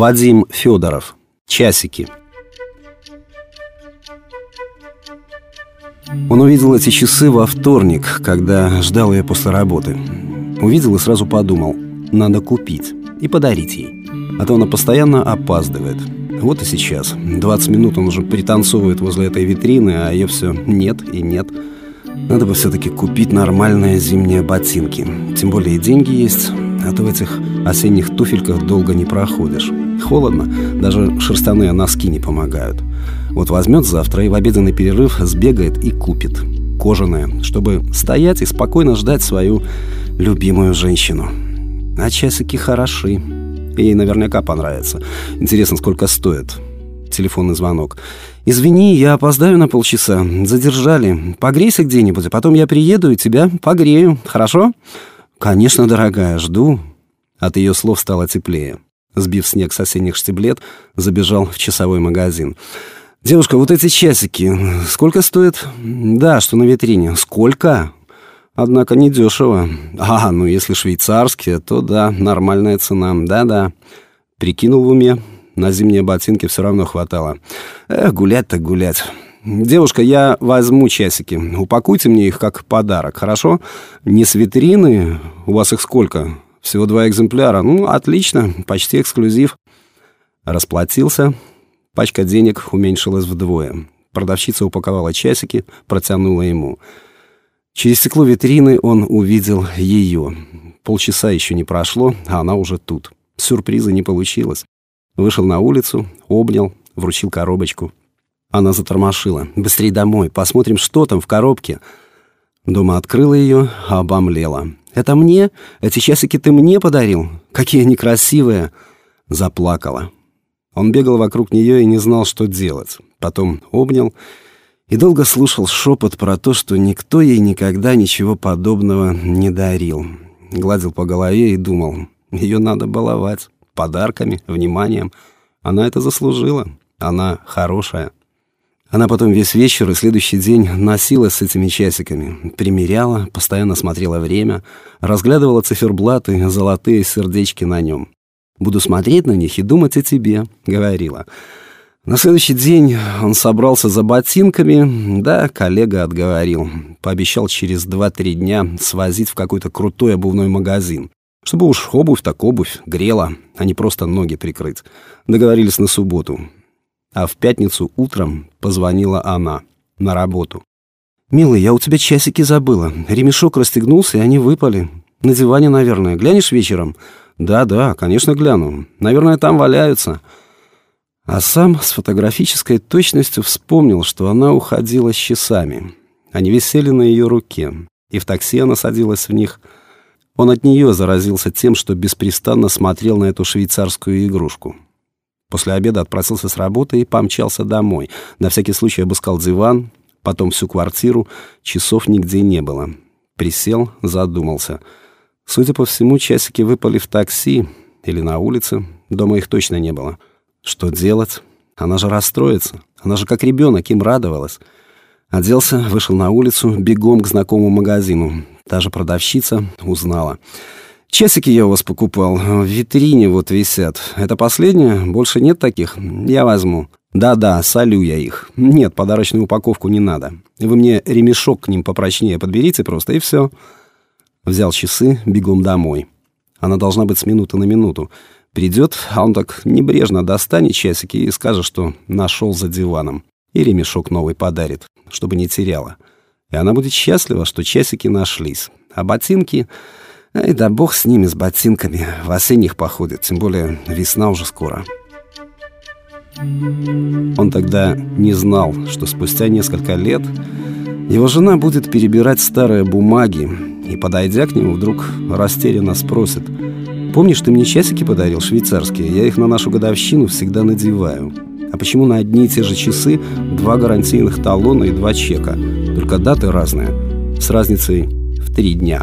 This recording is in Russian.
Вадим Федоров. Часики. Он увидел эти часы во вторник, когда ждал ее после работы. Увидел и сразу подумал, надо купить и подарить ей. А то она постоянно опаздывает. Вот и сейчас. 20 минут он уже пританцовывает возле этой витрины, а ее все нет и нет. Надо бы все-таки купить нормальные зимние ботинки. Тем более деньги есть, а то в этих осенних туфельках долго не проходишь. Холодно, даже шерстяные носки не помогают. Вот возьмет завтра и в обеденный перерыв сбегает и купит. Кожаные, чтобы стоять и спокойно ждать свою любимую женщину. А часики хороши. Ей наверняка понравится. Интересно, сколько стоит. Телефонный звонок. «Извини, я опоздаю на полчаса. Задержали. Погрейся где-нибудь, а потом я приеду и тебя погрею. Хорошо?» «Конечно, дорогая, жду». От ее слов стало теплее. Сбив снег с осенних штиблет, забежал в часовой магазин. «Девушка, вот эти часики, сколько стоят?» «Да, что на витрине». «Сколько?» Однако недешево. А, ну если швейцарские, то да, нормальная цена. Да-да. Прикинул в уме. На зимние ботинки все равно хватало. Эх, гулять так гулять. Девушка, я возьму часики. Упакуйте мне их как подарок, хорошо? Не с витрины. У вас их сколько? Всего два экземпляра. Ну, отлично. Почти эксклюзив. Расплатился. Пачка денег уменьшилась вдвое. Продавщица упаковала часики, протянула ему. Через стекло витрины он увидел ее. Полчаса еще не прошло, а она уже тут. Сюрприза не получилось. Вышел на улицу, обнял, вручил коробочку. Она затормошила. «Быстрей домой, посмотрим, что там в коробке». Дома открыла ее, обомлела. «Это мне? Эти часики ты мне подарил? Какие они красивые!» Заплакала. Он бегал вокруг нее и не знал, что делать. Потом обнял и долго слушал шепот про то, что никто ей никогда ничего подобного не дарил. Гладил по голове и думал, ее надо баловать подарками, вниманием. Она это заслужила. Она хорошая. Она потом весь вечер и следующий день носилась с этими часиками, примеряла, постоянно смотрела время, разглядывала циферблаты, золотые сердечки на нем. «Буду смотреть на них и думать о тебе», — говорила. На следующий день он собрался за ботинками, да, коллега отговорил. Пообещал через 2-3 дня свозить в какой-то крутой обувной магазин. Чтобы уж обувь так обувь, грела, а не просто ноги прикрыть. Договорились на субботу. А в пятницу утром позвонила она на работу. «Милый, я у тебя часики забыла. Ремешок расстегнулся, и они выпали. На диване, наверное. Глянешь вечером?» «Да-да, конечно, гляну. Наверное, там валяются». А сам с фотографической точностью вспомнил, что она уходила с часами. Они висели на ее руке, и в такси она садилась в них. Он от нее заразился тем, что беспрестанно смотрел на эту швейцарскую игрушку. После обеда отпросился с работы и помчался домой. На всякий случай обыскал диван, потом всю квартиру, часов нигде не было. Присел, задумался. Судя по всему, часики выпали в такси или на улице, дома их точно не было. — что делать? Она же расстроится. Она же как ребенок им радовалась. Оделся, вышел на улицу, бегом к знакомому магазину. Та же продавщица узнала. «Часики я у вас покупал. В витрине вот висят. Это последнее? Больше нет таких? Я возьму». «Да-да, солю я их. Нет, подарочную упаковку не надо. Вы мне ремешок к ним попрочнее подберите просто, и все». Взял часы, бегом домой. Она должна быть с минуты на минуту. Придет, а он так небрежно достанет часики и скажет, что нашел за диваном. И ремешок новый подарит, чтобы не теряла. И она будет счастлива, что часики нашлись. А ботинки... Ай да бог с ними, с ботинками. В осенних походит, тем более весна уже скоро. Он тогда не знал, что спустя несколько лет его жена будет перебирать старые бумаги и, подойдя к нему, вдруг растерянно спросит — Помнишь, ты мне часики подарил, швейцарские? Я их на нашу годовщину всегда надеваю. А почему на одни и те же часы два гарантийных талона и два чека? Только даты разные, с разницей в три дня.